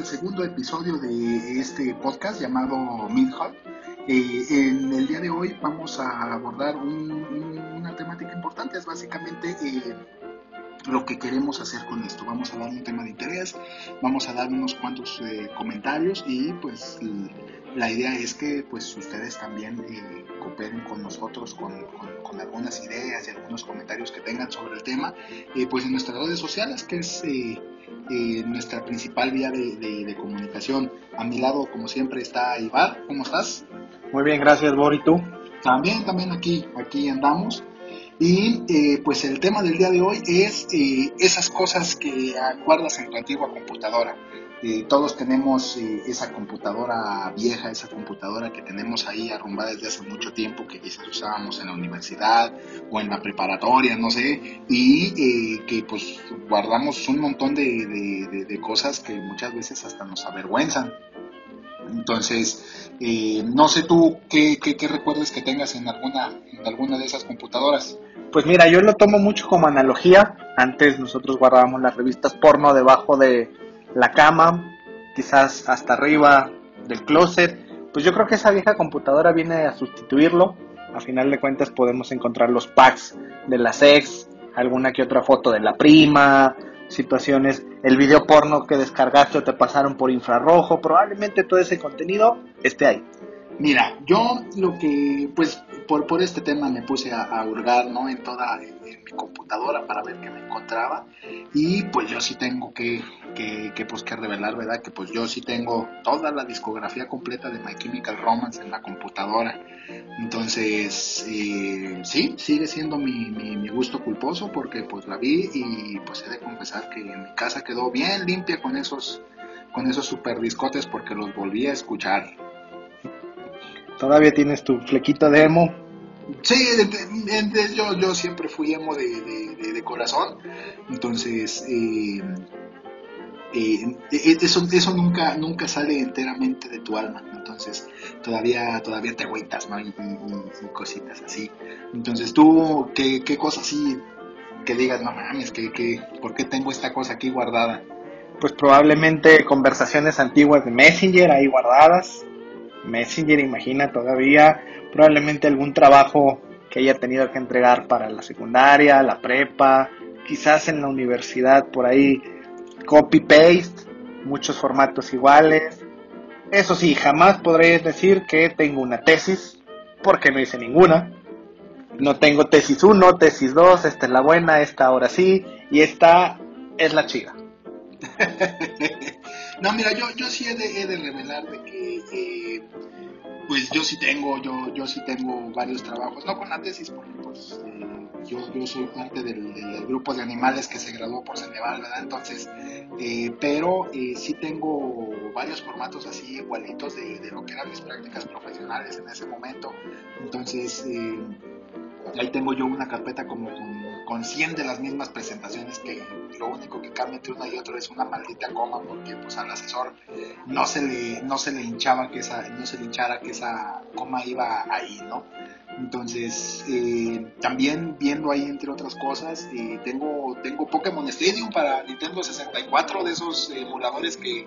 al segundo episodio de este podcast llamado Midhall. Eh, en el día de hoy vamos a abordar una temática importante, es básicamente eh, lo que queremos hacer con esto. Vamos a dar un tema de interés, vamos a dar unos cuantos eh, comentarios y pues la idea es que pues ustedes también eh, cooperen con nosotros con, con, algunas ideas y algunos comentarios que tengan sobre el tema eh, pues en nuestras redes sociales que es nuestra principal vía de, de, comunicación. A mi lado como siempre está Ibar, ¿cómo estás? Muy bien, gracias Bori, ¿tú? También, también aquí, aquí andamos. Y eh, pues el tema del día de hoy es eh, esas cosas que guardas en tu antigua computadora. Eh, todos tenemos esa computadora vieja, esa computadora que tenemos ahí arrumbada desde hace mucho tiempo, que quizás usábamos en la universidad o en la preparatoria, no sé, y que pues guardamos un montón de, de, cosas que muchas veces hasta nos avergüenzan. Entonces, no sé tú qué, qué, qué recuerdos que tengas en alguna, en alguna de esas computadoras. Pues mira, yo lo tomo mucho como analogía. Antes nosotros guardábamos las revistas porno debajo de la cama, quizás hasta arriba del closet. Pues yo creo que esa vieja computadora viene a sustituirlo. A final de cuentas podemos encontrar los packs de las ex, alguna que otra foto de la prima, situaciones, el video porno que descargaste o te pasaron por infrarrojo, probablemente todo ese contenido esté ahí. Mira, yo lo que, pues, por, por este tema me puse a, hurgar, ¿no? En toda en mi computadora para ver qué me encontraba. Y pues yo sí tengo que, que, pues, que revelar, ¿verdad? Que pues yo sí tengo toda la discografía completa de My Chemical Romance en la computadora. Entonces, eh, sí, sigue siendo mi, mi, gusto culposo porque pues la vi y pues he de confesar que mi casa quedó bien limpia con esos, con esos super discotes porque los volví a escuchar. ¿Todavía tienes tu flequito de emo? Sí, yo, yo siempre fui emo de, corazón. Entonces, eh, eh, eso, eso nunca, nunca sale enteramente de tu alma. Entonces, todavía, todavía te agüitas, ¿no? Y, cositas así. Entonces, tú, ¿qué, qué cosa así que digas, no mames, que, que, ¿por qué tengo esta cosa aquí guardada? Pues probablemente conversaciones antiguas de Messenger ahí guardadas Messenger, imagina todavía probablemente algún trabajo que haya tenido que entregar para la secundaria, la prepa, quizás en la universidad por ahí copy-paste, muchos formatos iguales. Eso sí, jamás podré decir que tengo una tesis, porque no hice ninguna. No tengo tesis 1, tesis 2, esta es la buena, esta ahora sí, y esta es la chica. No, mira, yo, yo sí he de, revelar de que, eh, pues yo sí tengo, yo, yo sí tengo varios trabajos, no con la tesis, porque pues eh, yo, yo soy parte del, grupo de animales que se graduó por Ceneval, ¿verdad? Entonces, eh, pero sí tengo varios formatos así igualitos de, de, lo que eran mis prácticas profesionales en ese momento. Entonces, ahí tengo yo una carpeta como con, con 100 de las mismas presentaciones que lo único que cambia entre una y otra es una maldita coma porque pues al asesor no se le no se le hinchaba que esa no se le hinchara que esa coma iba ahí no entonces eh, también viendo ahí entre otras cosas eh, tengo tengo Pokémon Stadium para Nintendo 64 de esos emuladores que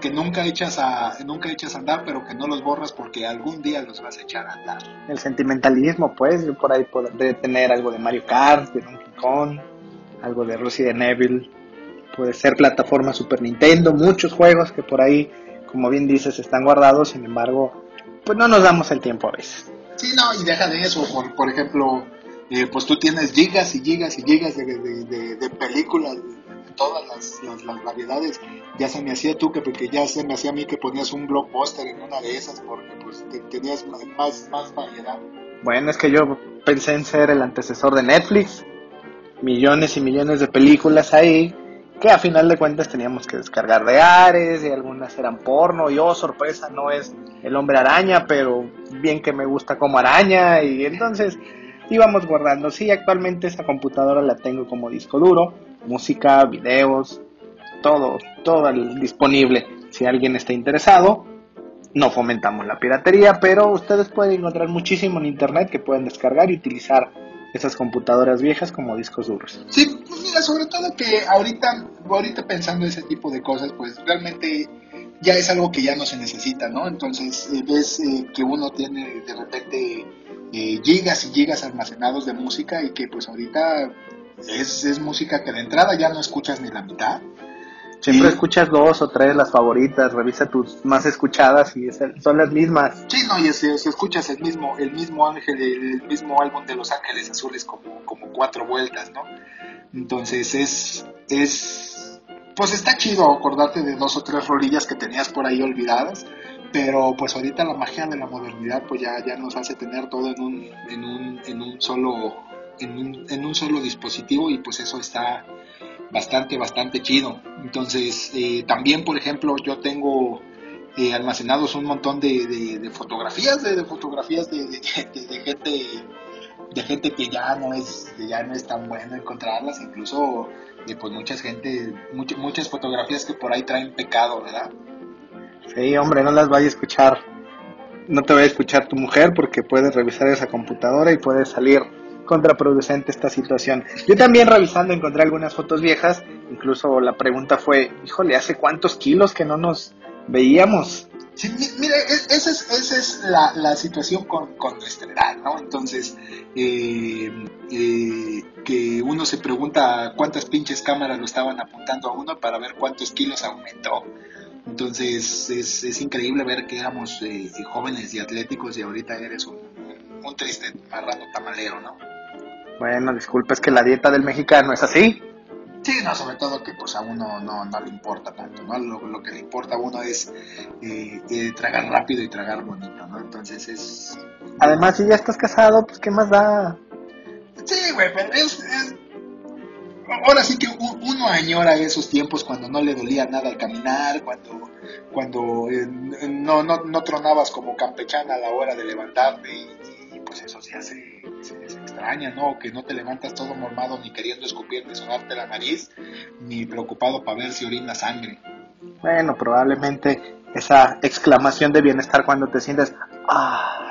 que nunca echas a nunca echas a andar pero que no los borras porque algún día los vas a echar a andar. El sentimentalismo pues yo por ahí podré tener algo de Mario Kart de Donkey Kong algo de Resident Evil puede ser plataforma Super Nintendo muchos juegos que por ahí como bien dices están guardados sin embargo pues no nos damos el tiempo a veces sí no y deja de eso por, por ejemplo eh, pues tú tienes gigas y gigas y gigas de, de, de películas todas las, las, variedades. Ya se me hacía tú que porque ya se me hacía a mí que ponías un blockbuster en una de esas porque pues tenías más, más variedad. Bueno, es que yo pensé en ser el antecesor de Netflix. Millones y millones de películas ahí que a final de cuentas teníamos que descargar de Ares y algunas eran porno y oh sorpresa no es el hombre araña pero bien que me gusta como araña y entonces íbamos guardando sí actualmente esa computadora la tengo como disco duro música, videos, todo, todo disponible. Si alguien está interesado, no fomentamos la piratería, pero ustedes pueden encontrar muchísimo en internet que pueden descargar y utilizar esas computadoras viejas como discos duros. Sí, pues mira, sobre todo que ahorita, ahorita pensando ese tipo de cosas, pues realmente ya es algo que ya no se necesita, ¿no? Entonces eh, ves eh, que uno tiene de repente eh, gigas y gigas almacenados de música y que pues ahorita es, es música que de entrada ya no escuchas ni la mitad. Siempre escuchas dos o tres las favoritas, revisa tus más escuchadas y es- son las mismas. Sí, no, y si, escuchas el mismo, el mismo ángel, el mismo álbum de Los Ángeles Azules como, como cuatro vueltas, ¿no? Entonces es, es, pues está chido acordarte de dos o tres rolillas que tenías por ahí olvidadas, pero pues ahorita la magia de la modernidad pues ya, ya nos hace tener todo en un, en un, en un solo, en un, en un solo dispositivo y pues eso está bastante, bastante chido. Entonces, eh, también, por ejemplo, yo tengo eh, almacenados un montón de, de- de fotografías, de, de fotografías de, de- de- de gente de gente que ya no es que ya no es tan bueno encontrarlas, incluso eh, pues mucha gente, much- muchas fotografías que por ahí traen pecado, ¿verdad? Sí, hombre, no las vaya a escuchar. No te vaya a escuchar tu mujer porque puedes revisar esa computadora y puede salir contraproducente esta situación. Yo también revisando encontré algunas fotos viejas, incluso la pregunta fue, híjole, ¿hace cuántos kilos que no nos veíamos? Mira, e- esa es, esa es la, la situación con, con nuestra edad, ¿no? Entonces, eh, eh, que uno se pregunta cuántas pinches cámaras lo estaban apuntando a uno para ver cuántos kilos aumentó. Entonces, es, es increíble ver que éramos eh, jóvenes y atléticos y ahorita eres un, un triste marrano tamalero, ¿no? Bueno, disculpa, es que la dieta del mexicano es así. Sí, no, sobre todo que pues a uno no, no le importa tanto, ¿no? Lo, lo que le importa a uno es eh, eh, tragar rápido y tragar bonito, ¿no? Entonces es... Además, si ya estás casado, pues ¿qué más da? Sí, güey, pero es... es- Ahora sí que uno añora esos tiempos cuando no le dolía nada al caminar, cuando, cuando eh, no, no, no tronabas como campechana a la hora de levantarte y, y, pues eso se hace, se extraña, ¿no? Que no te levantas todo mormado ni queriendo escupir ni sonarte la nariz, ni preocupado para ver si orina sangre. Bueno, probablemente esa exclamación de bienestar cuando te sientes, ah,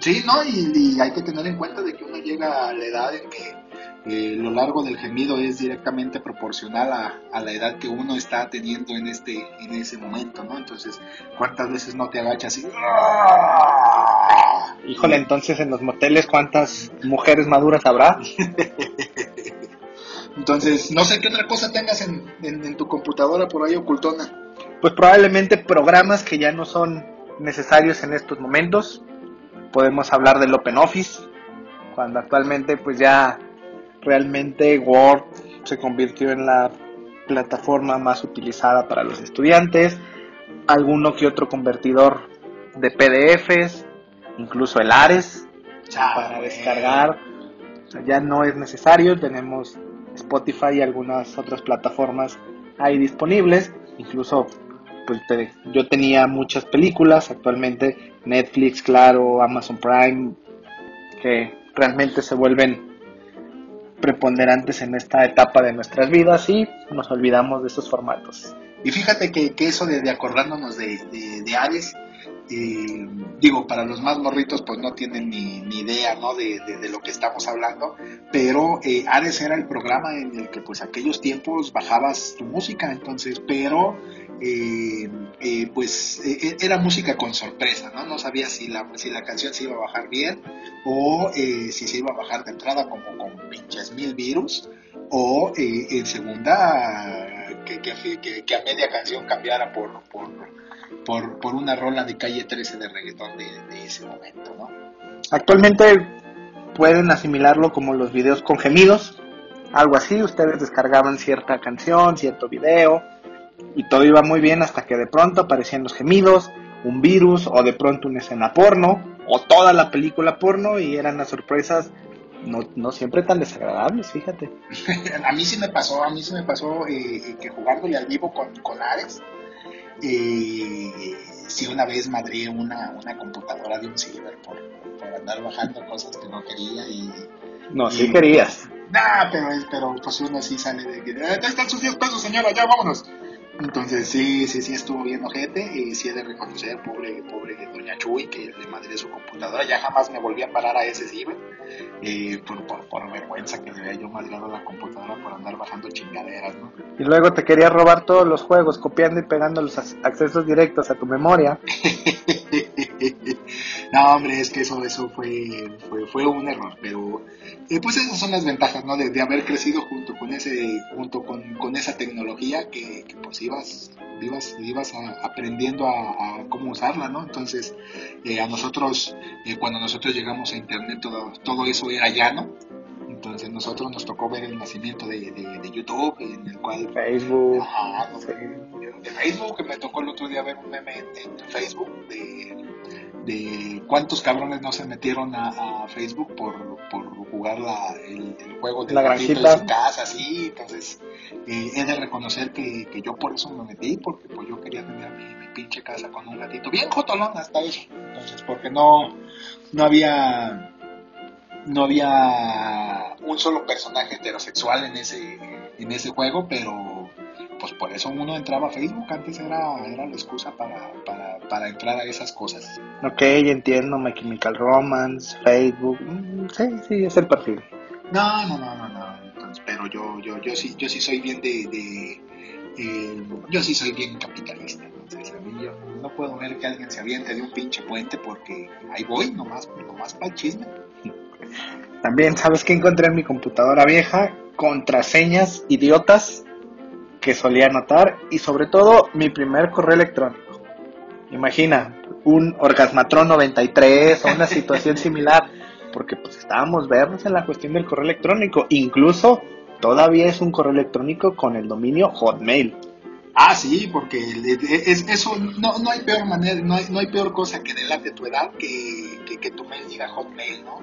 Sí, ¿no? Y, y hay que tener en cuenta de que uno llega a la edad en que eh, lo largo del gemido es directamente proporcional a, a la edad que uno está teniendo en este en ese momento, ¿no? Entonces, ¿cuántas veces no te agachas y... ¡Ah! híjole, entonces en los moteles, ¿cuántas mujeres maduras habrá? Entonces, no sé qué otra cosa tengas en, en- en tu computadora por ahí ocultona. Pues probablemente programas que ya no son necesarios en estos momentos. Podemos hablar del Open Office, cuando actualmente pues ya realmente Word se convirtió en la plataforma más utilizada para los estudiantes, alguno que otro convertidor de PDFs, incluso el Ares para descargar, o sea, ya no es necesario, tenemos Spotify y algunas otras plataformas ahí disponibles, incluso pues te- yo tenía muchas películas, actualmente Netflix, claro, Amazon Prime, que realmente se vuelven preponderantes en esta etapa de nuestras vidas y nos olvidamos de esos formatos. Y fíjate que, eso de, acordándonos de, de, Ares, eh, digo, para los más morritos pues no tienen ni, idea ¿no? de, de- de lo que estamos hablando, pero eh, Ares era el programa en el que pues aquellos tiempos bajabas tu música, entonces, pero eh, eh, pues eh, era música con sorpresa, ¿no? No sabías si la, si la canción se iba a bajar bien o si se iba a bajar de entrada como con pinches mil virus o en segunda que a media canción cambiara por, por, por, por una rola de calle 13 de reggaetón de, de ese momento, ¿no? Actualmente pueden asimilarlo como los videos con gemidos, algo así, ustedes descargaban cierta canción, cierto video y todo iba muy bien hasta que de pronto aparecían los gemidos, un virus o de pronto una escena porno o toda la película porno y eran las sorpresas no, no siempre tan desagradables, fíjate. a mí sí me pasó, a mí sí me pasó eh, que jugándole al vivo con, con Ares, eh, sí una vez madré una, una computadora de un silver por, por andar bajando cosas que no quería y... No, Y- sí querías. Nah, pero, pero pues uno sí sale de que... "Eh, están sus 10 pesos, señora, ya vámonos. Entonces sí, sí, sí estuvo bien ojete y sí he de reconocer, pobre, pobre doña Chuy, que le madre su computadora, ya jamás me volví a parar a ese ciber, eh, por, por, por, vergüenza que le había yo madreado la computadora por andar bajando chingaderas, ¿no? Y luego te quería robar todos los juegos, copiando y pegando los accesos directos a tu memoria. no, hombre, es que eso, eso fue, fue, fue un error, pero eh, pues esas son las ventajas, ¿no? De, de, haber crecido junto con ese, junto con, con esa tecnología que, que pues ibas, ibas, ibas aprendiendo a, cómo usarla, ¿no? Entonces, eh, a nosotros, eh, cuando nosotros llegamos a internet, todo, todo eso era llano. Entonces nosotros nos tocó ver el nacimiento de, de, YouTube, en el cual... Facebook. Ajá, de Facebook, que me tocó el otro día ver un meme en, Facebook de, de cuántos cabrones no se metieron a, Facebook por, por jugar la, el, juego de la granjita. en su casa, sí, entonces eh, he de reconocer que, que, yo por eso me metí, porque pues yo quería tener mi, mi, pinche casa con un gatito bien jotolón hasta eso, entonces porque no, no había no había un solo personaje heterosexual en ese en ese juego, pero pues por eso uno entraba a Facebook, antes era, era la excusa para, para, para entrar a esas cosas. Ok, entiendo, My Chemical Romance, Facebook, mm, sí, sí, es el perfil. No, no, no, no, no, Entonces, pero yo, yo, yo sí, yo sí soy bien de, de eh, yo sí soy bien capitalista, entonces a mí yo no puedo ver que alguien se aviente de un pinche puente porque ahí voy, nomás, nomás para el chisme. También, ¿sabes qué encontré en mi computadora vieja? Contraseñas idiotas que solía anotar y sobre todo mi primer correo electrónico. Imagina, un Orgasmatron 93 o una situación similar, porque pues estábamos vernos en la cuestión del correo electrónico, incluso todavía es un correo electrónico con el dominio Hotmail. Ah, sí, porque es, eso no, no hay peor manera, no hay, no hay peor cosa que delante de tu edad que, que, que tu mail diga Hotmail, ¿no?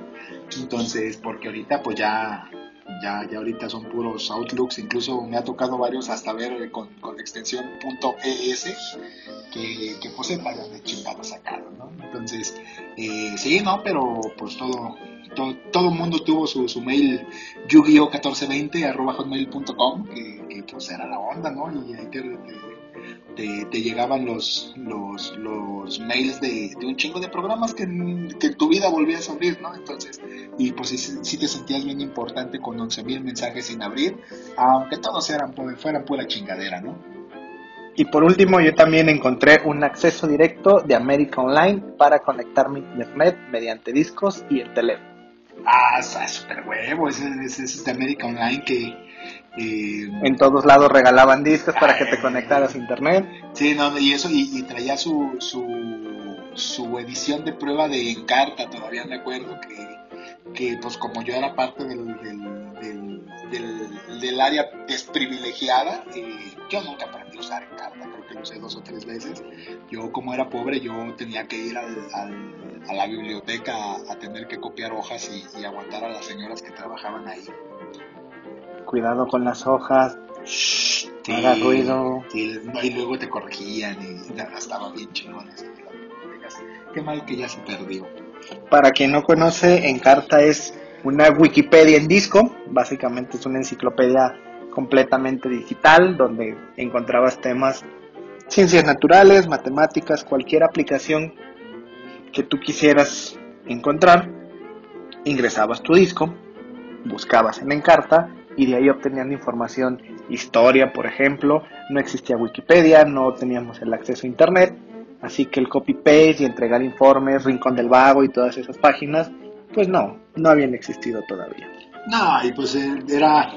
Entonces, porque ahorita pues ya ya, ya ahorita son puros Outlooks, incluso me ha tocado varios hasta ver eh, con, con extensión .es que, que pues sepan de chingados sacaron, ¿no? Entonces, eh, sí, ¿no? Pero pues todo, todo, todo el mundo tuvo su, su mail yu 1420 arroba hotmail.com que, que pues era la onda, ¿no? Y ahí te, te, llegaban los, los, los mails de, de, un chingo de programas que, que, en tu vida volvías a abrir, ¿no? Entonces, y pues si, te sentías bien importante con 11.000 mensajes sin abrir, aunque todos eran, fueran pura chingadera, ¿no? Y por último, yo también encontré un acceso directo de América Online para conectar mi internet mediante discos y el teléfono. Ah, súper huevo, ese, ese es de América Online que en todos lados regalaban discos para que te conectaras a internet. Sí, no, y eso, y, traía su, su, su, edición de prueba de Encarta, todavía me acuerdo que, que pues como yo era parte del, del, del, del, área desprivilegiada, eh, yo nunca aprendí a usar Encarta, creo que lo usé dos o tres veces. Yo como era pobre, yo tenía que ir al, a la biblioteca a, tener que copiar hojas y, y aguantar a las señoras que trabajaban ahí cuidado con las hojas, Shh, haga ruido. y luego te corregían y estaba bien chingón Qué mal que ya se perdió. Para quien no conoce, Encarta es una Wikipedia en disco, básicamente es una enciclopedia completamente digital donde encontrabas temas ciencias naturales, matemáticas, cualquier aplicación que tú quisieras encontrar, ingresabas tu disco, buscabas en Encarta y de ahí obtenían información, historia, por ejemplo. No existía Wikipedia, no teníamos el acceso a Internet, así que el copy-paste y entregar informes, Rincón del Vago y todas esas páginas, pues no, no habían existido todavía. No, y pues eh, era,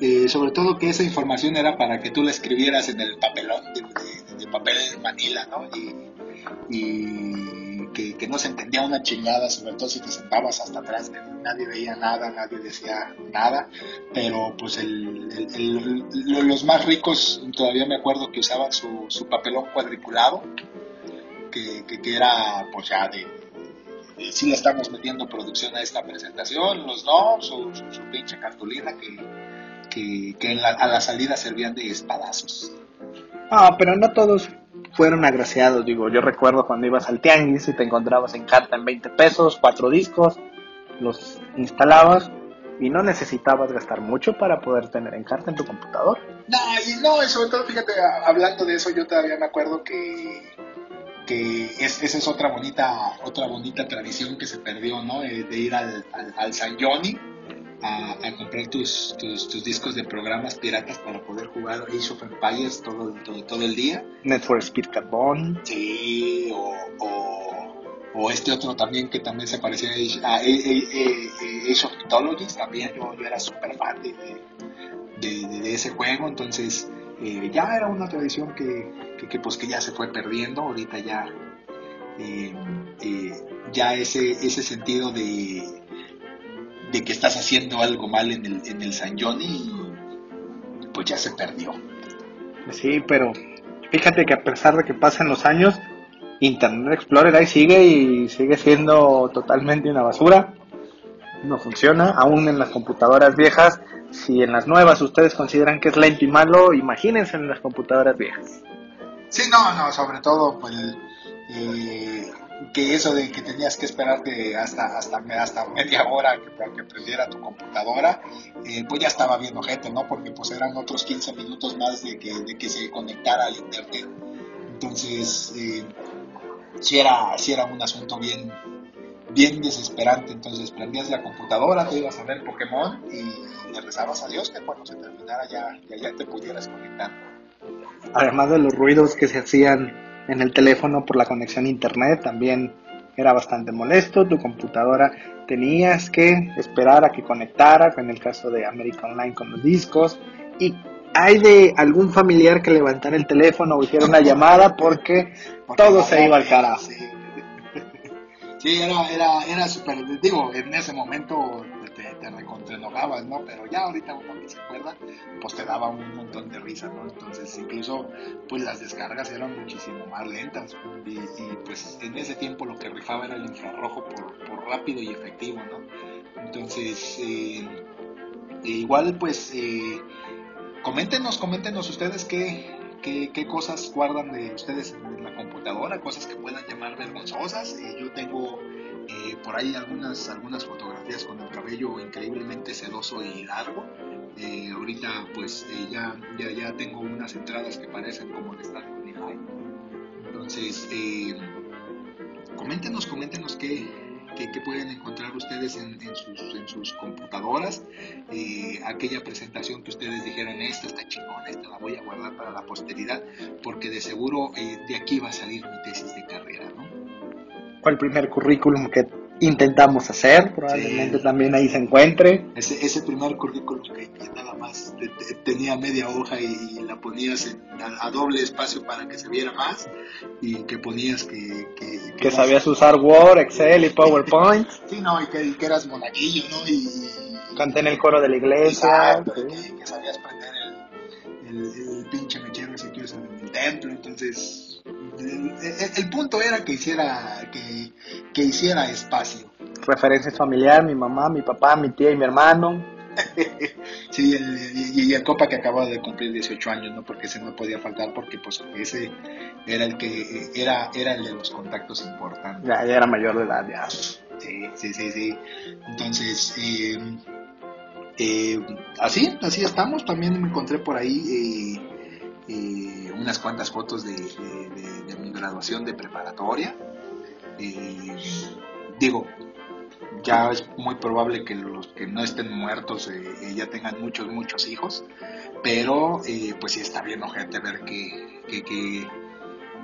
eh, sobre todo que esa información era para que tú la escribieras en el papelón de, papel manila, ¿no? y que, no se entendía una chingada, sobre todo si te sentabas hasta atrás, que nadie veía nada, nadie decía nada, pero pues los más ricos todavía me acuerdo que usaban su, su papelón cuadriculado, que, que, era pues ya de, si le estamos metiendo producción a esta presentación, los no, su, su, pinche cartulina que, que, a la salida servían de espadazos. Ah, pero no todos fueron agraciados. Digo, yo recuerdo cuando ibas al tianguis y te encontrabas en carta en 20 pesos, cuatro discos, los instalabas y no necesitabas gastar mucho para poder tener en carta en tu computador. No, y no, y sobre todo, fíjate, hablando de eso, yo todavía me acuerdo que, que es- esa es otra bonita, otra bonita tradición que se perdió, ¿no? Eh, de ir al, al San Johnny a, a comprar tus, tus, tus discos de programas piratas para poder jugar Age of Empires todo, todo, todo el día. Net for Speed Carbon. Sí, o, o, o este otro también que también se parecía a Age, of Mythologies, también yo, yo era súper fan de, de, de- de ese juego, entonces eh, ya era una tradición que, que, que, pues que ya se fue perdiendo, ahorita ya eh, eh, ya ese, ese sentido de, de que estás haciendo algo mal en el, en el San Johnny, pues ya se perdió. Sí, pero fíjate que a pesar de que pasan los años, Internet Explorer ahí sigue y sigue siendo totalmente una basura. No funciona, aún en las computadoras viejas. Si en las nuevas ustedes consideran que es lento y malo, imagínense en las computadoras viejas. Sí, no, no, sobre todo pues, eh, que eso de que tenías que esperarte hasta hasta, hasta media hora que, para que prendiera tu computadora, eh, pues ya estaba viendo gente, ¿no? Porque pues eran otros 15 minutos más de que, de que se conectara al internet. Entonces, eh, sí, era, sí era un asunto bien, bien desesperante. Entonces prendías la computadora, te ibas a ver Pokémon y le rezabas a Dios que cuando se terminara ya, ya, ya te pudieras conectar. Además de los ruidos que se hacían en el teléfono por la conexión a internet, también era bastante molesto. Tu computadora tenías que esperar a que conectara, en el caso de American Online con los discos. Y hay de algún familiar que levantara el teléfono o hiciera una llamada porque Porque todo se iba al carajo. Sí, Sí, era, era, era súper, digo, en ese momento te, recontraenojabas, ¿no? Pero ya ahorita uno que se acuerda, pues te daba un montón de risa, ¿no? Entonces incluso, pues las descargas eran muchísimo más lentas y, pues en ese tiempo lo que rifaba era el infrarrojo por, rápido y efectivo, ¿no? Entonces, eh, igual, pues, eh, coméntenos, coméntenos ustedes qué, qué, qué cosas guardan de ustedes en la computadora, cosas que puedan llamar vergonzosas. Eh, yo tengo eh, por ahí algunas, algunas fotografías con el cabello increíblemente sedoso y largo. Eh, ahorita pues eh, ya, ya, ya tengo unas entradas que parecen como de Estadio High. Entonces, coméntenos, coméntenos qué, qué, pueden encontrar ustedes en, sus, en sus computadoras. Aquella presentación que ustedes dijeron, esta está chingona, esta la voy a guardar para la posteridad, porque de seguro de aquí va a salir mi tesis de carrera, ¿no? Fue el primer currículum que intentamos hacer, probablemente Sí. también ahí se encuentre. Ese, ese primer currículum que, que nada más te- te- tenía media hoja y, y la ponías en- a, a doble espacio para que se viera más y que ponías que... Que, Que sabías usar Word, Excel y PowerPoint. Sí, no, y que, y que eras monaguillo, ¿no? Y, Canté en el coro de la iglesia. Exacto, sí. que, sabías prender el, el, el pinche mechero que usan en el templo, entonces el, el- el punto era que hiciera que, que hiciera espacio. Referencias familiar, mi mamá, mi papá, mi tía y mi hermano. Sí, el, y, y el copa que acababa de cumplir 18 años, ¿no? Porque ese no podía faltar porque pues ese era el que era era el de los contactos importantes. Ya, ya era mayor de edad, ya. Sí, sí, sí, sí. Entonces, eh, eh, así, así estamos. También me encontré por ahí eh, eh, unas cuantas fotos de, de- mi graduación de preparatoria. Eh, digo, ya es muy probable que los que no estén muertos eh, eh, ya tengan muchos, muchos hijos. Pero, eh, pues sí está bien ojete ver que-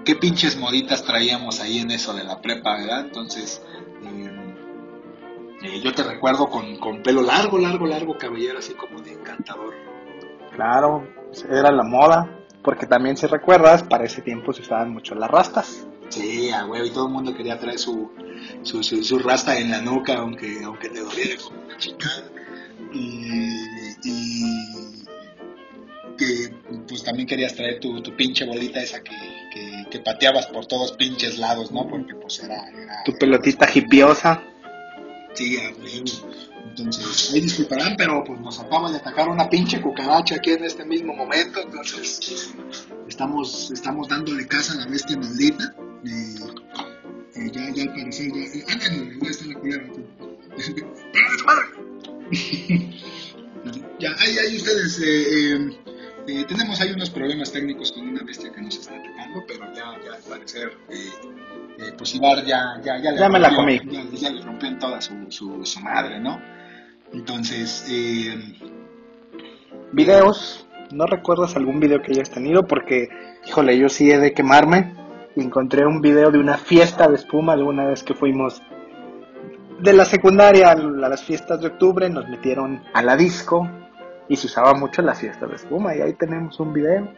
qué pinches moditas traíamos ahí en eso de la prepa, ¿verdad? Entonces, eh, yo te recuerdo con, con pelo largo, largo, largo, cabellero así como de encantador. Claro, era la moda. Porque también, si recuerdas, para ese tiempo se usaban mucho las rastas. Sí, a huevo, y todo el mundo quería traer su, su, su, su rasta en la nuca, aunque, aunque te doliera como una chingada. Y, y que pues también querías traer tu, tu pinche bolita esa que, que, que pateabas por todos pinches lados, ¿no? Porque pues era... era Tu pelotita hipiosa. Sí, a huevo. Entonces, ahí disculparán, pero pues nos acaba de atacar una pinche cucaracha aquí en este mismo momento, entonces estamos, estamos dándole casa a la bestia maldita. Eh, eh, ya, ya al parecer, ya, eh, ándale, ya está la culera. tú. ¡Pégale su madre! ya, ahí, ahí ustedes, eh, eh, Eh, tenemos ahí unos problemas técnicos con una bestia que nos está atacando, pero ya, ya al parecer, eh, eh, pues Ibar ya, ya, ya, le Ya me la rompió, comí. Ya, ya le rompió en toda su, su, su madre, ¿no? Entonces, eh, Videos, ¿no recuerdas algún video que hayas tenido? Porque, híjole, yo sí he de quemarme. Y encontré un video de una fiesta de espuma alguna vez que fuimos de la secundaria a las fiestas de octubre, nos metieron a la disco y se usaba mucho en las fiestas de espuma y ahí tenemos un video.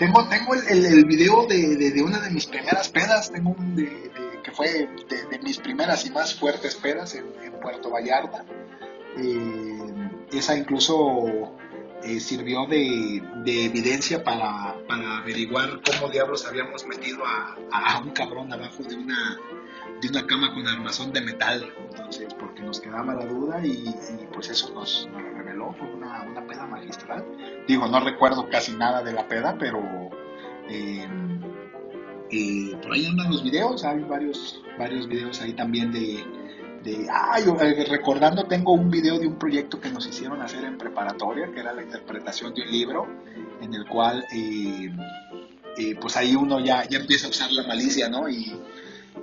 Tengo, tengo el, el, el video de, de, de una de mis primeras pedas, tengo un de, de- que fue de, de mis primeras y más fuertes pedas en, en Puerto Vallarta. Eh, esa incluso eh, sirvió de, de evidencia para, averiguar cómo diablos habíamos metido a, un cabrón abajo de una, de una cama con armazón de metal. Entonces, porque nos quedaba la duda y, pues eso nos, reveló, fue una, una peda magistral. Digo, no recuerdo casi nada de la peda, pero eh, por ahí andan los videos, hay varios, varios videos ahí también de, yo, eh, recordando tengo un video de un proyecto que nos hicieron hacer en preparatoria, que era la interpretación de un libro, en el cual eh, eh, pues ahí uno ya, ya empieza a usar la malicia, ¿no? Y,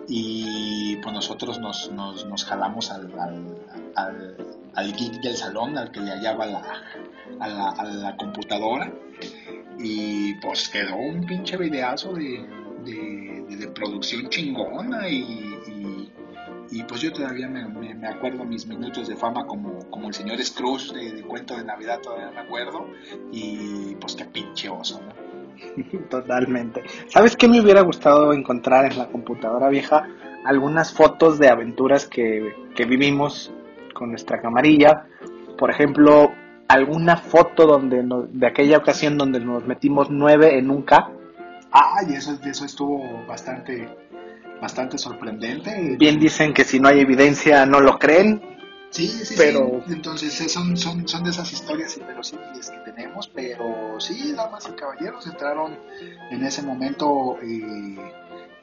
y pues nosotros nos, nos, jalamos al, al, al, al del salón, al que le hallaba la, a, la, computadora y pues quedó un pinche videazo de, de, de- producción chingona y- y, pues yo todavía me, me- me acuerdo mis minutos de fama como, como el señor Scrooge de, de cuento de Navidad, todavía me acuerdo y pues qué pinche oso, ¿no? Totalmente. ¿Sabes qué me hubiera gustado encontrar en la computadora vieja? Algunas fotos de aventuras que, que vivimos con nuestra camarilla. Por ejemplo, alguna foto donde nos- de aquella ocasión donde nos metimos nueve en un K. Ay, eso, eso estuvo bastante, bastante sorprendente. Bien dicen que si no hay evidencia no lo creen. Sí, sí, Pero- sí. Entonces eh, son, son, son de esas historias inverosímiles que tenemos, pero sí, damas y caballeros, entraron en ese momento eh,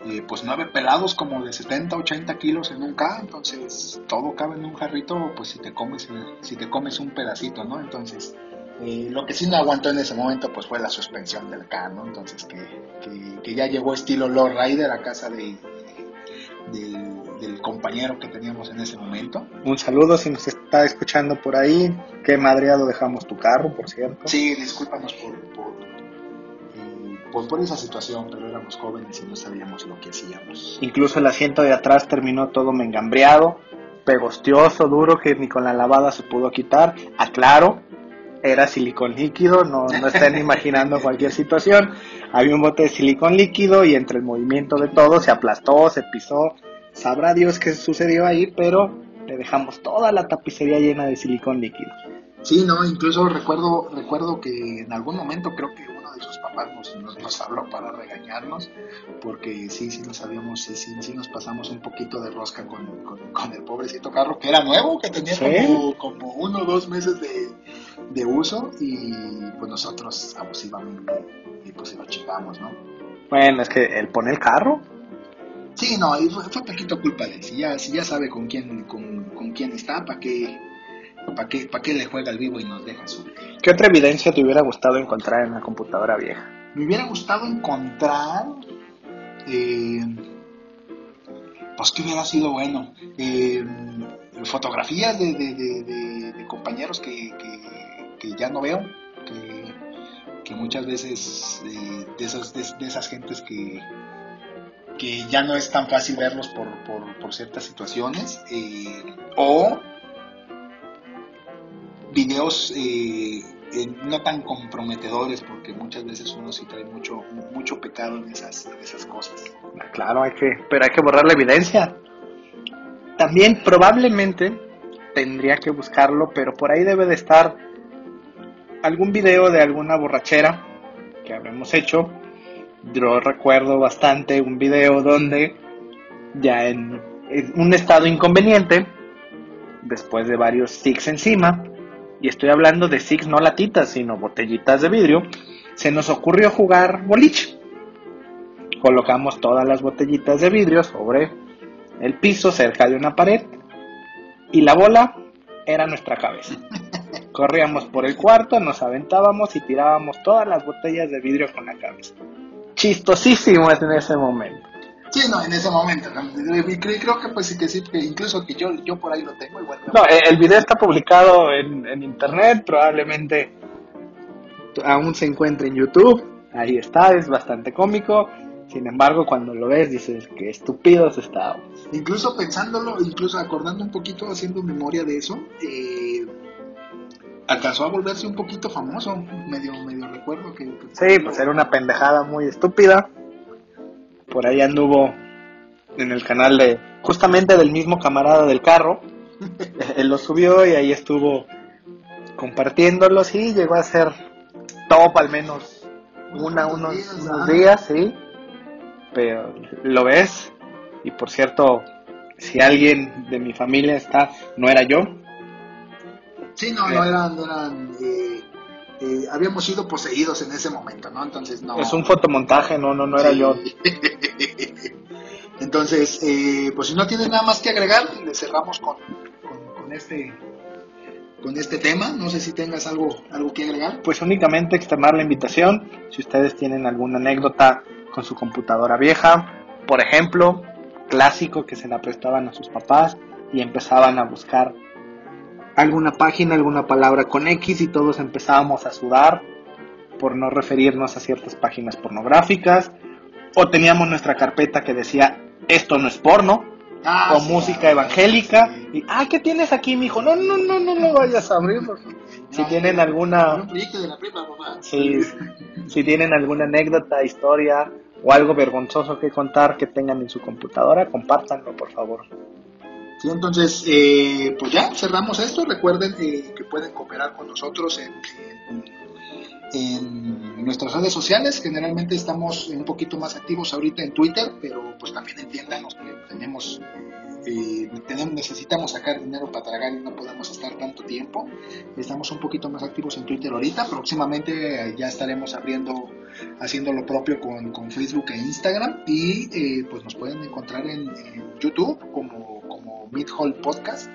eh, pues nueve pelados como de 70, 80 kilos en un K, entonces todo cabe en un jarrito, pues si te comes, eh, si te comes un pedacito, ¿no? Entonces, eh, lo que sí no aguantó en ese momento pues fue la suspensión del K, ¿no? Entonces que, que, que ya llegó estilo Lord Rider a casa de, del- del compañero que teníamos en ese momento. Un saludo si nos está escuchando por ahí. Qué madreado dejamos tu carro, por cierto. Sí, discúlpanos por, por, eh, por, por esa situación, pero éramos jóvenes y no sabíamos lo que hacíamos. Incluso el asiento de atrás terminó todo mengambreado, pegostioso, duro, que ni con la lavada se pudo quitar. Aclaro, era silicón líquido, no, no estén imaginando cualquier situación. Había un bote de silicón líquido y entre el movimiento de todo se aplastó, se pisó. Sabrá Dios qué sucedió ahí, pero le dejamos toda la tapicería llena de silicón líquido. Sí, no, incluso recuerdo, recuerdo que en algún momento creo que uno de sus papás nos, nos, habló para regañarnos, porque sí, sí nos sabíamos, sí, sí, sí nos pasamos un poquito de rosca con, con, con el pobrecito carro, que era nuevo, que tenía Sí. como, como uno o dos meses de, de uso, y pues nosotros abusivamente, y pues se lo chingamos, ¿no? Bueno, es que él pone el carro. Sí, no, fue, fue poquito culpa de él. Si ya, si ya sabe con quién, con, con quién está, ¿para qué, para qué, para qué le juega al vivo y nos deja subir? ¿Qué otra evidencia te hubiera gustado encontrar en la computadora vieja? Me hubiera gustado encontrar, eh, pues que hubiera sido bueno, eh, fotografías de, de, de, de- de compañeros que, que, que ya no veo, que, que muchas veces eh, de, esas, de, de esas gentes que, que ya no es tan fácil verlos por, por, por ciertas situaciones, eh, o videos eh, eh, no tan comprometedores, porque muchas veces uno sí trae mucho, mucho pecado en esas, en esas cosas. Claro, hay que, pero hay que borrar la evidencia. También probablemente tendría que buscarlo, pero por ahí debe de estar algún video de alguna borrachera que habremos hecho. Yo recuerdo bastante un video donde ya en, un estado inconveniente, después de varios six encima, y estoy hablando de six no latitas, sino botellitas de vidrio, se nos ocurrió jugar boliche colocamos todas las botellitas de vidrio sobre el piso cerca de una pared y la bola era nuestra cabeza. Corríamos por el cuarto, nos aventábamos y tirábamos todas las botellas de vidrio con la cabeza. Chistosísimo en ese momento. Sí, no, en ese momento. Creo, que pues sí que sí, que incluso que yo, yo por ahí lo tengo igual. No, eh, el video está publicado en, en internet, probablemente aún se encuentra en YouTube. Ahí está, es bastante cómico. Sin embargo, cuando lo ves dices que estúpidos estábamos. Incluso pensándolo, incluso acordando un poquito, haciendo memoria de eso, eh, alcanzó a volverse un poquito famoso, medio, medio recuerdo que... sí, pues era una pendejada muy estúpida. Por ahí anduvo en el canal de, justamente del mismo camarada del carro. Él lo subió y ahí estuvo compartiéndolo, sí, llegó a ser top al menos una, unos, unos días, sí. Pero lo ves. Y por cierto, si alguien de mi familia está, no era yo. Sí, no, no eran, eran eh, eh, habíamos sido poseídos en ese momento, ¿no? Entonces no. Es un fotomontaje, no, no, no era yo. Entonces, eh, pues si no tienes nada más que agregar, le cerramos con, con, este con este tema. No sé si tengas algo, algo que agregar. Pues únicamente extremar la invitación. Si ustedes tienen alguna anécdota con su computadora vieja, por ejemplo, clásico que se la prestaban a sus papás y empezaban a buscar alguna página, alguna palabra con X y todos empezábamos a sudar por no referirnos a ciertas páginas pornográficas. O teníamos nuestra carpeta que decía, esto no es porno. Ah, o música evangélica. Y, ah, ¿qué tienes aquí, mijo? No, no, no, no lo vayas a abrir. Si tienen alguna... Si, si tienen alguna anécdota, historia o algo vergonzoso que contar que tengan en su computadora, compártanlo, por favor. Sí, entonces, eh, pues ya cerramos esto. Recuerden eh, que pueden cooperar con nosotros en, en, nuestras redes sociales. Generalmente estamos un poquito más activos ahorita en Twitter, pero pues también entiéndanos que tenemos, eh, tenemos, necesitamos sacar dinero para tragar y no podemos estar tanto tiempo. Estamos un poquito más activos en Twitter ahorita. Próximamente ya estaremos abriendo, haciendo lo propio con, con Facebook e Instagram. Y pues nos pueden encontrar en, en YouTube como Mid-Hall Podcast,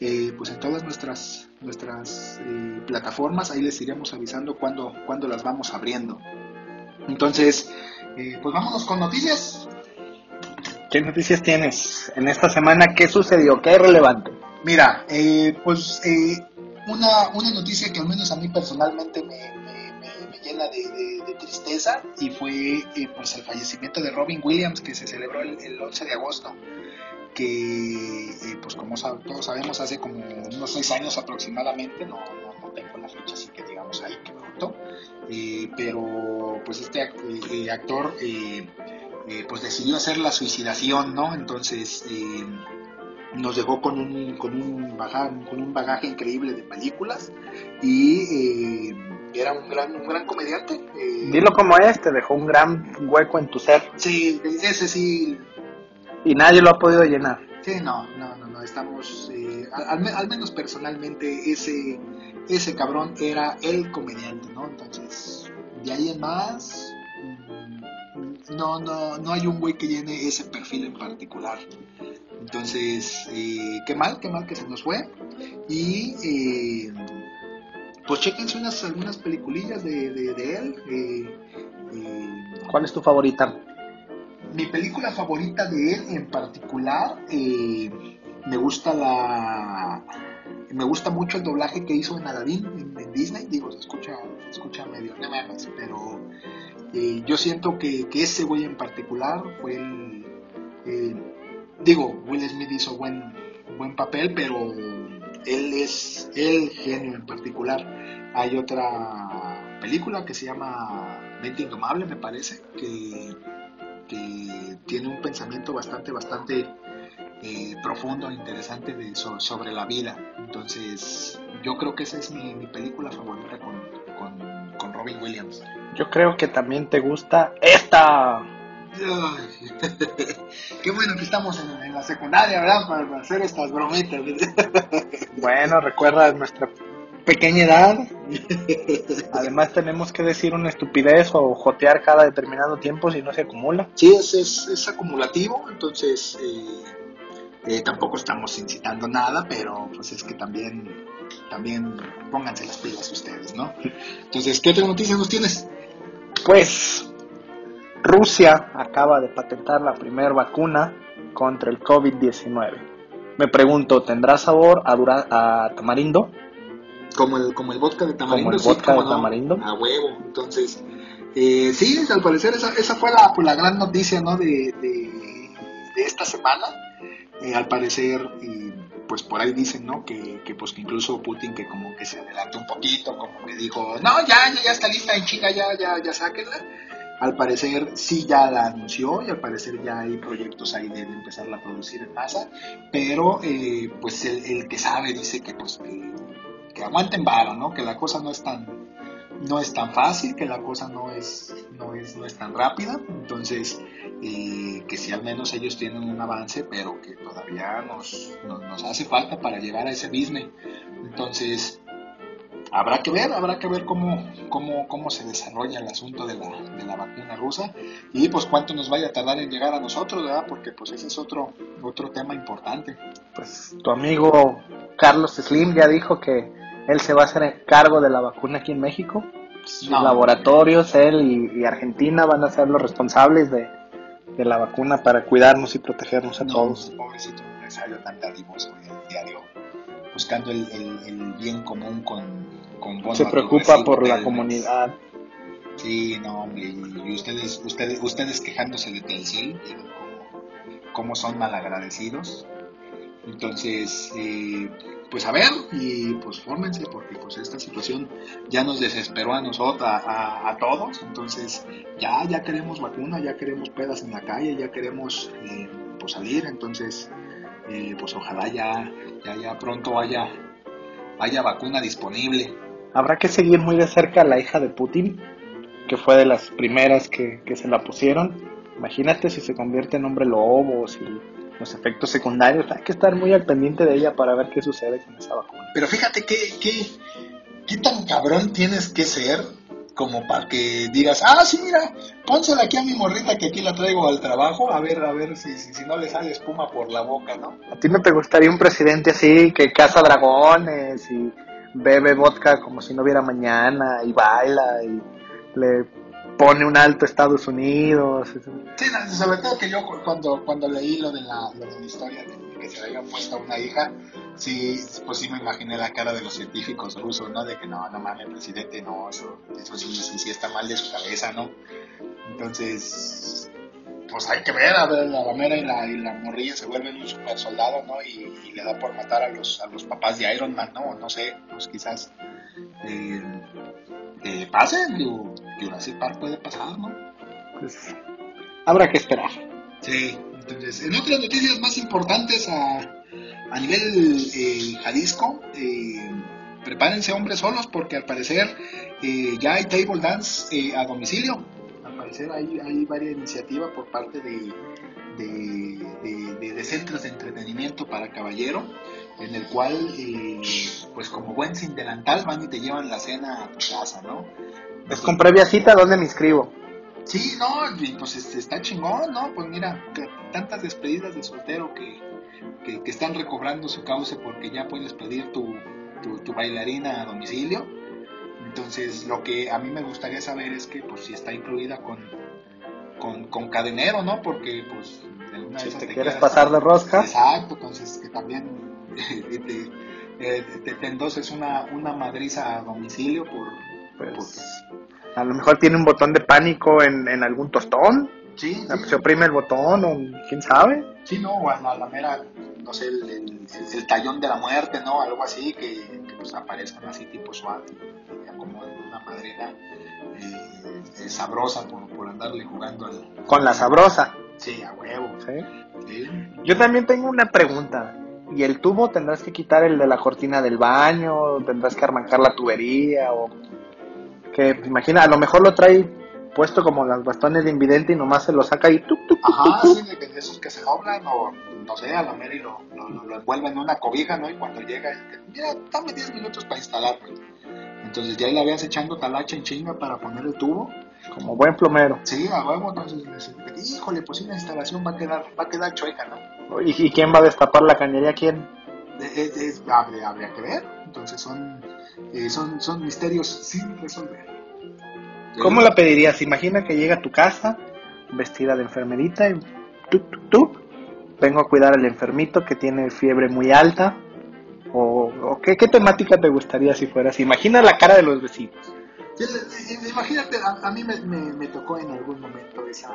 eh, pues en todas nuestras, nuestras eh, plataformas, ahí les iremos avisando cuando, cuando las vamos abriendo. Entonces, eh, pues vámonos con noticias. ¿Qué noticias tienes en esta semana? ¿Qué sucedió? ¿Qué es relevante? Mira, pues una, una noticia que al menos a mí personalmente me, llena de, tristeza y fue pues el fallecimiento de Robin Williams que se celebró el, el 11 de agosto que eh, pues como todos sabemos hace como unos seis años aproximadamente, no, no, tengo la fecha así que digamos ahí que pronto, eh, pero pues este eh, actor pues decidió hacer la suicidación, ¿no? Entonces nos dejó con un, con un, bagaje, con un bagaje increíble de películas y era un gran, un gran comediante. Dilo como es, te dejó un gran hueco en tu ser. Sí, ese sí y nadie lo ha podido llenar. Sí, no, no, no, no estamos, eh, al, menos personalmente ese, ese cabrón era el comediante, ¿no? Entonces, de ahí en más, mm, no, no, no hay un güey que llene ese perfil en particular. Entonces, eh, qué mal, qué mal que se nos fue. Y eh, pues chequense unas, algunas peliculillas de, de, de él. ¿Cuál es tu favorita? Mi película favorita de él en particular, eh, me gusta la me gusta mucho el doblaje que hizo en Aladdin en, Disney, digo, se escucha, se escucha medio pero eh, yo siento que, ese güey en particular fue el, digo, Will Smith hizo buen, buen papel, pero él es el genio en particular. Hay otra película que se llama Mente Indomable, me parece, que que tiene un pensamiento bastante, bastante eh, profundo e interesante de, sobre la vida. Entonces, yo creo que esa es mi, película favorita con, con, Robin Williams. Yo creo que también te gusta esta. Qué bueno que estamos en, la secundaria, ¿verdad? Para hacer estas bromitas. bueno, recuerda nuestra pequeña edad. Además tenemos que decir una estupidez o jotear cada determinado tiempo si no se acumula. Sí, es, es, acumulativo, entonces eh, Eh, tampoco estamos incitando nada, pero pues es que también, también pónganse las pilas ustedes, ¿no? Entonces, ¿qué otra noticia nos tienes? Pues Rusia acaba de patentar la primera vacuna contra el COVID-19. Me pregunto, ¿tendrá sabor a, dura- a tamarindo? Como el, como el vodka de tamarindo. Como el vodka de no, tamarindo. A huevo. Entonces, eh, sí, al parecer esa, esa fue la, pues, la gran noticia, ¿no? De, de, de esta semana. Eh, al parecer, y, pues por ahí dicen, ¿no? Que, que, pues que incluso Putin que como que se adelantó un poquito, como que dijo, no, ya, ya, ya está lista en China, ya, ya, ya sáquenla. Al parecer sí ya la anunció y al parecer ya hay proyectos ahí de, de empezarla a producir en masa, pero eh, pues el, el que sabe dice que pues que, que aguanten vara, ¿no? Que la cosa no es tan no es tan fácil, que la cosa no es no es no es tan rápida, entonces eh, que si al menos ellos tienen un avance, pero que todavía nos, nos, nos hace falta para llegar a ese business. Entonces habrá que ver, habrá que ver cómo, cómo, cómo se desarrolla el asunto de la, de la vacuna rusa y pues cuánto nos vaya a tardar en llegar a nosotros, ¿verdad? Porque pues ese es otro, otro tema importante. Pues tu amigo Carlos Slim ya dijo que él se va a hacer cargo de la vacuna aquí en México. Sus No. laboratorios, él y, y Argentina van a ser los responsables de, de la vacuna para cuidarnos y protegernos a No, todos. pobrecito empresario tan dadivoso el diario, buscando el, el- el bien común con, con bono Se preocupa por la comunidad. Sí, no, hombre, y, ustedes, ustedes, ustedes quejándose de Telcel, cómo, cómo son malagradecidos. Entonces, eh, pues a ver, y pues fórmense, porque pues esta situación ya nos desesperó a nosotros, a, todos. Entonces, ya, ya queremos vacuna, ya queremos pedas en la calle, ya queremos eh, pues salir. Entonces, eh, pues ojalá ya, ya, ya pronto haya, haya vacuna disponible. Habrá que seguir muy de cerca a la hija de Putin, que fue de las primeras que, que se la pusieron. Imagínate si se convierte en hombre lobo, si los efectos secundarios. Hay que estar muy al pendiente de ella para ver qué sucede con esa vacuna. Pero fíjate qué, qué, qué tan cabrón tienes que ser como para que digas, ah, sí, mira, pónsela aquí a mi morrita que aquí la traigo al trabajo, a ver, a ver si, si, si no le sale espuma por la boca, ¿no? ¿A ti no te gustaría un presidente así que caza dragones y bebe vodka como si no hubiera mañana y baila y le pone un alto Estados Unidos? Sí, sobre todo que yo cu- cuando, cuando leí lo de, la, historia de que se le había puesto a una hija, sí, pues sí me imaginé la cara de los científicos rusos, ¿no? De que no, no mames, presidente, no, eso, eso sí, está mal de su cabeza, ¿no? Entonces, pues hay que ver, a ver, la ramera y la, y la morrilla se vuelven un super soldado, ¿no? Y, y le da por matar a los, a los papás de Iron Man, ¿no? No sé, pues quizás eh, eh, pase, digo, Jurassic Park puede pasar, ¿no? Pues habrá que esperar. Sí, entonces, en otras noticias más importantes a, a nivel eh, Jalisco, eh, prepárense hombres solos porque al parecer eh, ya hay table dance eh, a domicilio. Al parecer hay, hay varias iniciativas por parte de, de, de- de- de centros de entretenimiento para caballero, en el cual, eh, pues como buen sin delantal, van y te llevan la cena a tu casa, ¿no? Es con previa cita, ¿dónde me inscribo? Sí, no, y pues este, está chingón, ¿no? Pues mira, tantas despedidas de soltero que, que, que están recobrando su cauce porque ya puedes pedir tu, tu, tu bailarina a domicilio. Entonces, lo que a mí me gustaría saber es que, pues, si está incluida con, con, con cadenero, ¿no? Porque, pues, de una Si esas te te quieres pasar de rosca. Exacto, entonces que también te, eh, te, te endoses una, una madriza a domicilio por... Pues, a lo mejor tiene un botón de pánico en, en algún tostón. Sí, sí. Se oprime el botón o quién sabe. Sí, no, o a la, mera, no sé, el, el- el- tallón de la muerte, ¿no? Algo así, que, que, pues aparezcan así tipo suave, acomoden una madrina eh, eh, sabrosa por, por andarle jugando al... Con la sabrosa. Sí, a huevo. ¿sí? Sí. Yo también tengo una pregunta. ¿Y el tubo tendrás que quitar el de la cortina del baño? ¿Tendrás que arrancar la tubería? o que pues, Imagina, a lo mejor lo trae puesto como los bastones de invidente y nomás se lo saca y tuk, tuk, Ajá, sí, de, esos que se doblan o, no sé, a la mera y lo, lo, lo, envuelven en una cobija, ¿no? Y cuando llega, mira, dame 10 minutos para instalarlo. Entonces ya le habías echando talacha en chinga para poner el tubo Como buen plomero. Sí, a huevo, entonces, híjole, pues una instalación va a quedar, va a quedar chueca, ¿no? ¿Y, y quién va a destapar la cañería? ¿Quién? Es, es- habría, habría que ver, entonces son, eh, son, son misterios sin resolver. ¿Cómo la pedirías? Imagina que llega a tu casa vestida de enfermerita y tú, tú, tú, vengo a cuidar al enfermito que tiene fiebre muy alta. ¿O, o qué, qué temática te gustaría si fueras? Imagina la cara de los vecinos. Eh, eh, Imagínate, a, a mí me, me- me tocó en algún momento esa,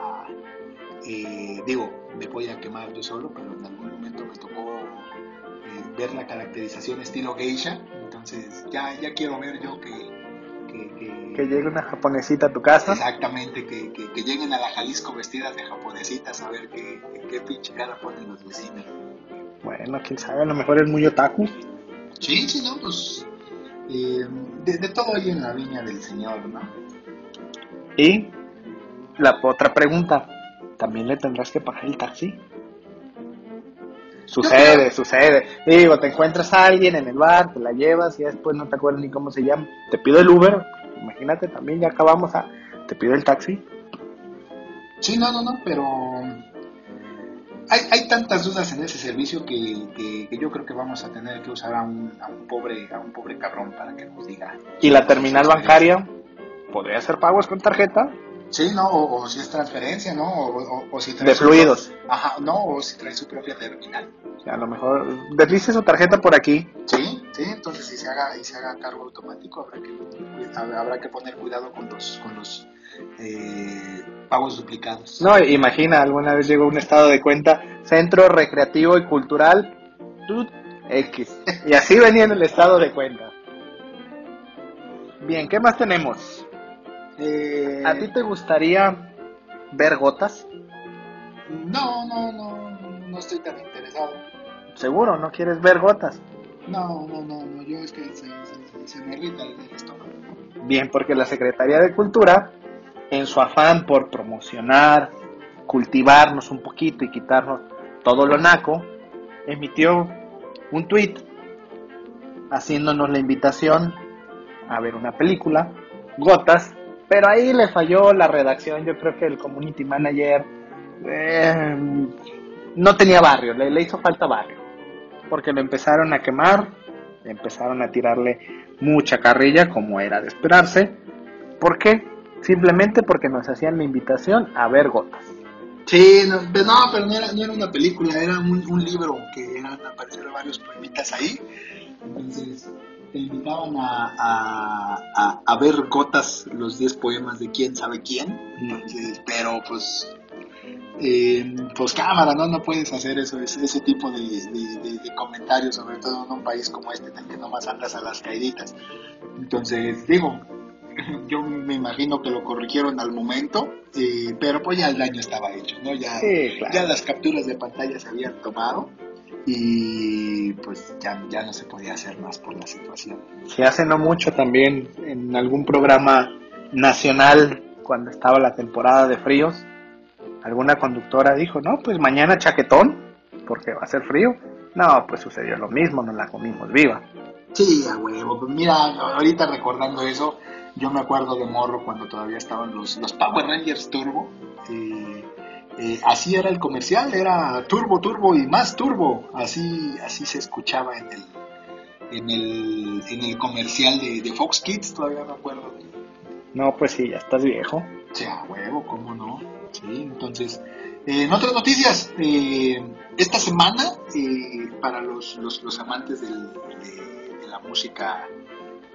eh, digo, me voy a quemar yo solo, pero en algún momento me tocó eh, ver la caracterización estilo geisha, entonces ya, ya quiero ver yo que... que, que- Que llegue una japonesita a tu casa. Exactamente, que, que, lleguen a la Jalisco vestidas de japonesitas a ver qué, qué pinche cara ponen los vecinos. Bueno, quién sabe, a lo mejor es muy otaku. Sí, sí, no, pues eh, de, de todo hay en la viña del Señor, ¿no? Y la otra pregunta, ¿también le tendrás que pagar el taxi? Sucede, creo- sucede. Digo, te encuentras a alguien en el bar, te la llevas y después no te acuerdas ni cómo se llama. Te pido el Uber, imagínate también, ya acabamos a... Te pido el taxi. Sí, no, no, no, pero hay, hay tantas dudas en ese servicio que, que- que yo creo que vamos a tener que usar a un, a un pobre a un pobre cabrón para que nos diga. Y la terminal bancaria, ¿podría hacer pagos con tarjeta? Sí, no, o, o si es transferencia, ¿no? O, o- o si trae De fluidos. Ajá, no, o si trae su propia terminal. A lo mejor deslice su tarjeta por aquí. Sí, sí, entonces si se haga y se haga cargo automático habrá que habrá que poner cuidado con los con los eh, pagos duplicados. No, imagina, alguna vez llegó un estado de cuenta, Centro Recreativo y Cultural, X. Y así venía en el estado de cuenta. Bien, ¿qué más tenemos? Eh, ¿A ti te gustaría ver gotas? No, no, no, no estoy tan interesado. Seguro, ¿no quieres ver gotas? No, no, no, no, yo es que se, se- se me irrita el, el estómago. Bien, porque la Secretaría de Cultura, en su afán por promocionar, cultivarnos un poquito y quitarnos todo lo naco, emitió un tweet haciéndonos la invitación a ver una película, Gotas, pero ahí le falló la redacción, yo creo que el community manager eh, no tenía barrio, le, le hizo falta barrio, porque lo empezaron a quemar, empezaron a tirarle mucha carrilla como era de esperarse. ¿Por qué? Simplemente porque nos hacían la invitación a ver gotas. Sí, no, pero no, pero no era, no era una película, era un, un libro que eran, aparecieron varios poemitas ahí. Entonces te invitaban a, a, a- a ver gotas los 10 poemas de quién sabe quién. Entonces, pero pues, eh, pues cámara, ¿no? No puedes hacer eso, ese, ese tipo de, de- de- de comentarios, sobre todo en un país como este, en el que nomás andas a las caíditas. Entonces, digo, yo me imagino que lo corrigieron al momento, eh, pero pues ya el daño estaba hecho, ¿no? Ya, Sí, claro. ya las capturas de pantalla se habían tomado y pues ya, ya no se podía hacer más por la situación. Si hace no mucho también en algún programa nacional, cuando estaba la temporada de fríos, alguna conductora dijo, no, pues mañana chaquetón, porque va a ser frío. No, pues sucedió lo mismo, nos la comimos viva. Sí, a huevo. Pues mira, ahorita recordando eso, yo me acuerdo de morro cuando todavía estaban los, los Power Rangers Turbo. Eh, así era el comercial, era turbo, turbo y más turbo. Así, así se escuchaba en el, en el, en el comercial de, de Fox Kids, todavía me acuerdo. No, pues sí, ya estás viejo. O sea, huevo, ¿cómo no? Sí, entonces, eh, en otras noticias, eh, esta semana, eh, para los, los, los amantes del- de, de la música,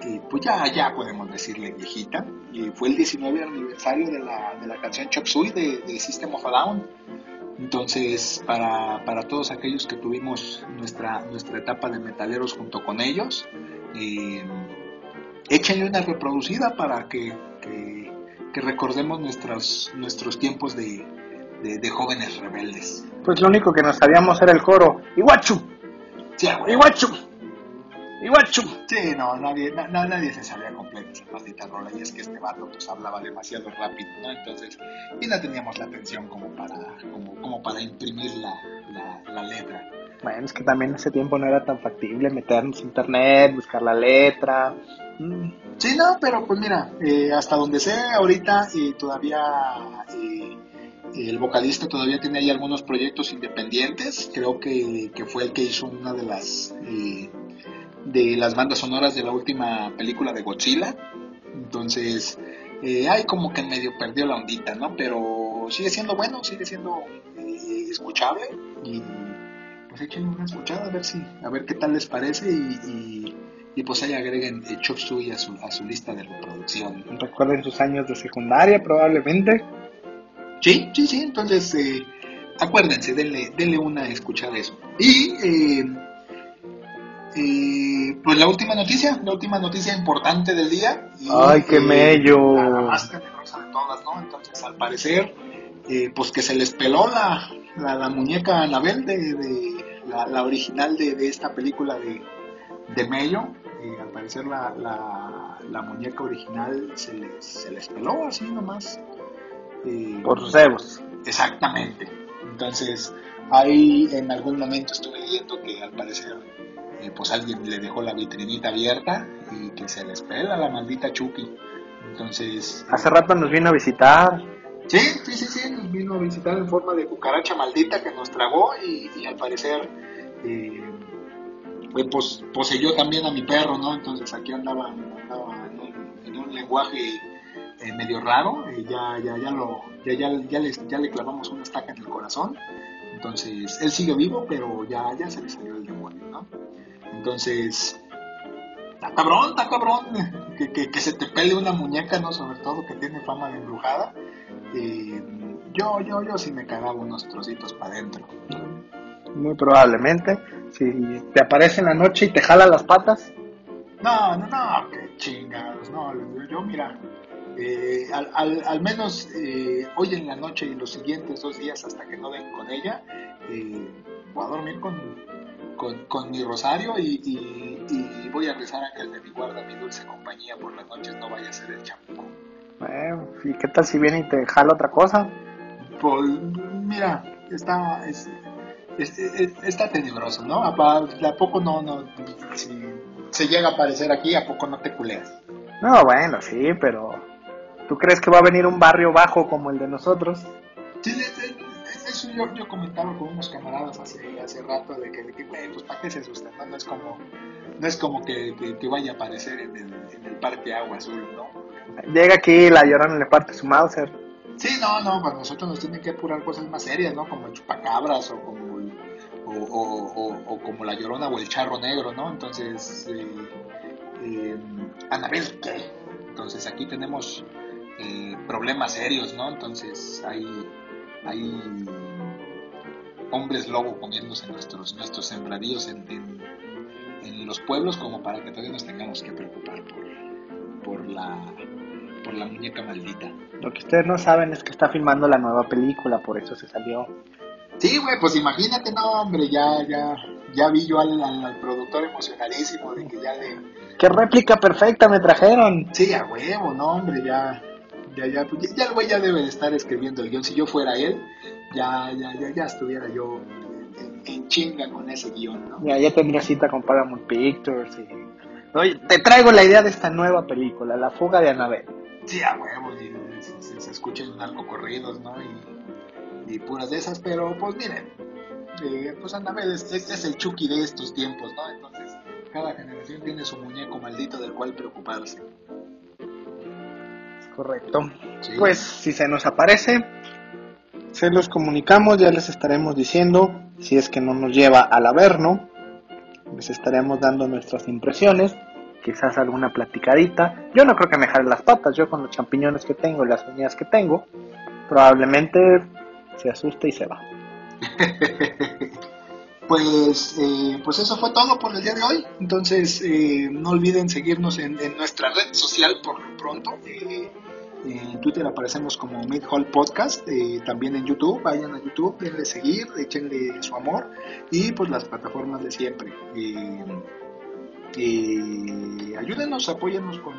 eh, pues ya, ya podemos decirle viejita, eh, fue el 19 aniversario de la, de la canción Chop Suey de, de System of a Down. Entonces, para, para todos aquellos que tuvimos nuestra, nuestra etapa de metaleros junto con ellos, eh, échenle una reproducida para que, que, que recordemos nuestros, nuestros tiempos de, de, de jóvenes rebeldes. Pues lo único que nos sabíamos era el coro. Iguachu, Sí, iguachu, iguachu. Sí, no, nadie, na- na- nadie se sabía completa esa maldita rola y es que este vato pues hablaba demasiado rápido, ¿no? Entonces, y no teníamos la atención como para, como, como para imprimir la, la, la letra. Bueno, es que también en ese tiempo no era tan factible meternos a internet, buscar la letra. Mm. Sí, no, pero pues mira, eh, hasta donde sé ahorita y todavía eh, el vocalista todavía tiene ahí algunos proyectos independientes. Creo que, que fue el que hizo una de las eh, de las bandas sonoras de la última película de Godzilla. Entonces, eh, hay como que en medio perdió la ondita, ¿no? Pero sigue siendo bueno, sigue siendo eh, escuchable y pues echen una escuchada a ver si, a ver qué tal les parece y, y, pues ahí agreguen el Chop Suey a su, a su lista de reproducción. Recuerden sus años de secundaria probablemente. Sí, sí, sí, entonces eh, acuérdense, denle, denle una escuchada a eso. Y eh, pues la última noticia, la última noticia importante del día. Y, Ay, qué mello. La, la más tenebrosa de todas, ¿no? Entonces, al parecer, eh, pues que se les peló la, la, la muñeca Anabel de, de la, la, original de, de, esta película de, de Mello. Eh, al parecer la, la, la, muñeca original se les, se les peló así nomás. Eh, Por sus egos. Exactamente. Entonces, ahí en algún momento estuve leyendo que al parecer eh, pues alguien le dejó la vitrinita abierta y que se les pela la maldita Chucky. Entonces... Hace rato nos vino a visitar. Sí, sí, sí, sí, nos vino a visitar en forma de cucaracha maldita que nos tragó y, y al parecer eh, pues, poseyó también a mi perro, ¿no? Entonces aquí andaba, andaba en, un, en, un, lenguaje eh, medio raro, eh, ya, ya, ya, lo, ya, ya, ya, les, ya le clavamos una estaca en el corazón. Entonces, él sigue vivo, pero ya, ya se le salió el demonio, ¿no? Entonces, está cabrón, está cabrón que, que, que, se te pele una muñeca, ¿no? Sobre todo que tiene fama de embrujada. Eh, yo, yo, yo sí me cagaba unos trocitos para adentro. Muy probablemente. Si te aparece en la noche y te jala las patas. No, no, no, qué chingados. No, yo, mira, eh, al, al, al, menos eh, hoy en la noche y los siguientes dos días hasta que no den con ella, eh, voy a dormir con, con, con mi rosario y, y, y, voy a rezar a que el de mi guarda, mi dulce compañía por las noches no vaya a ser el champú. Bueno, ¿y qué tal si viene y te jala otra cosa? Pues mira, está, es, es, es, está tenebroso, ¿no? ¿A, a poco no, no, si se llega a aparecer aquí, ¿a poco no te culeas? No, bueno, sí, pero ¿tú crees que va a venir un barrio bajo como el de nosotros? Sí, eso yo, yo comentaba con unos camaradas hace, hace rato de que, que pues para qué se asustan, ¿no? No es como, no es como que, que, que vaya a aparecer en el, en el Parque Agua Azul, ¿no? Llega aquí, la llorona le parte su Mauser. Sí, no, no, para nosotros nos tienen que apurar cosas más serias, ¿no? Como el chupacabras o como el, o, o, o, o, como la llorona o el charro negro, ¿no? Entonces, eh, eh, Anabel, ¿qué? Entonces aquí tenemos eh, problemas serios, ¿no? Entonces hay, hay hombres lobo comiéndose nuestros, nuestros sembradíos en, en, en, los pueblos como para que todavía nos tengamos que preocupar por, por la por la muñeca maldita. Lo que ustedes no saben es que está filmando la nueva película, por eso se salió. Sí, güey, pues imagínate, no, hombre, ya, ya, ya vi yo al, al, al, productor emocionadísimo de que ya le... ¡Qué réplica perfecta me trajeron! Sí, a huevo, no, hombre, ya, ya, ya, pues ya el güey ya debe de estar escribiendo el guion. Si yo fuera él, ya, ya, ya, ya estuviera yo en, en chinga con ese guion, ¿no? Ya, ya tendría cita con Paramount Pictures y... Oye, te traigo la idea de esta nueva película, La fuga de Annabelle. Sí, a huevo, y se, se, se escuchan narcocorridos, ¿no? Y, y, puras de esas, pero pues miren, eh, pues Annabelle es, es, es, el Chucky de estos tiempos, ¿no? Entonces, cada generación tiene su muñeco maldito del cual preocuparse. Correcto. Sí. Pues si se nos aparece, se los comunicamos, ya les estaremos diciendo, si es que no nos lleva al averno, les estaremos dando nuestras impresiones quizás alguna platicadita. Yo no creo que me jale las patas, yo con los champiñones que tengo y las uñas que tengo, probablemente se asuste y se va. pues, eh, pues eso fue todo por el día de hoy. Entonces, eh, no olviden seguirnos en, en, nuestra red social por lo pronto. Eh, en Twitter aparecemos como Mid Hall Podcast, también en YouTube, vayan a YouTube, denle seguir, échenle su amor y pues las plataformas de siempre. Ayúdenos, apóyennos con,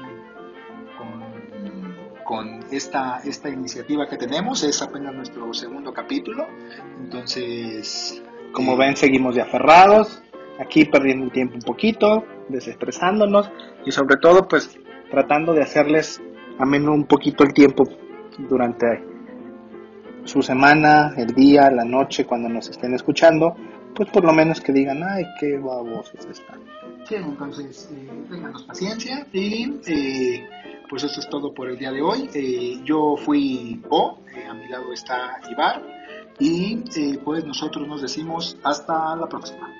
con, esta, esta iniciativa que tenemos, es apenas nuestro segundo capítulo, entonces Como ven, seguimos de aferrados, aquí perdiendo el tiempo un poquito, desestresándonos y sobre todo pues tratando de hacerles ameno un poquito el tiempo durante su semana, el día, la noche, cuando nos estén escuchando, pues por lo menos que digan, ay, qué babosos están. Sí, entonces, eh, ténganos paciencia y eh, pues esto es todo por el día de hoy. Eh, yo fui Bo, eh, a mi lado está Ibar y eh, pues nosotros nos decimos hasta la próxima.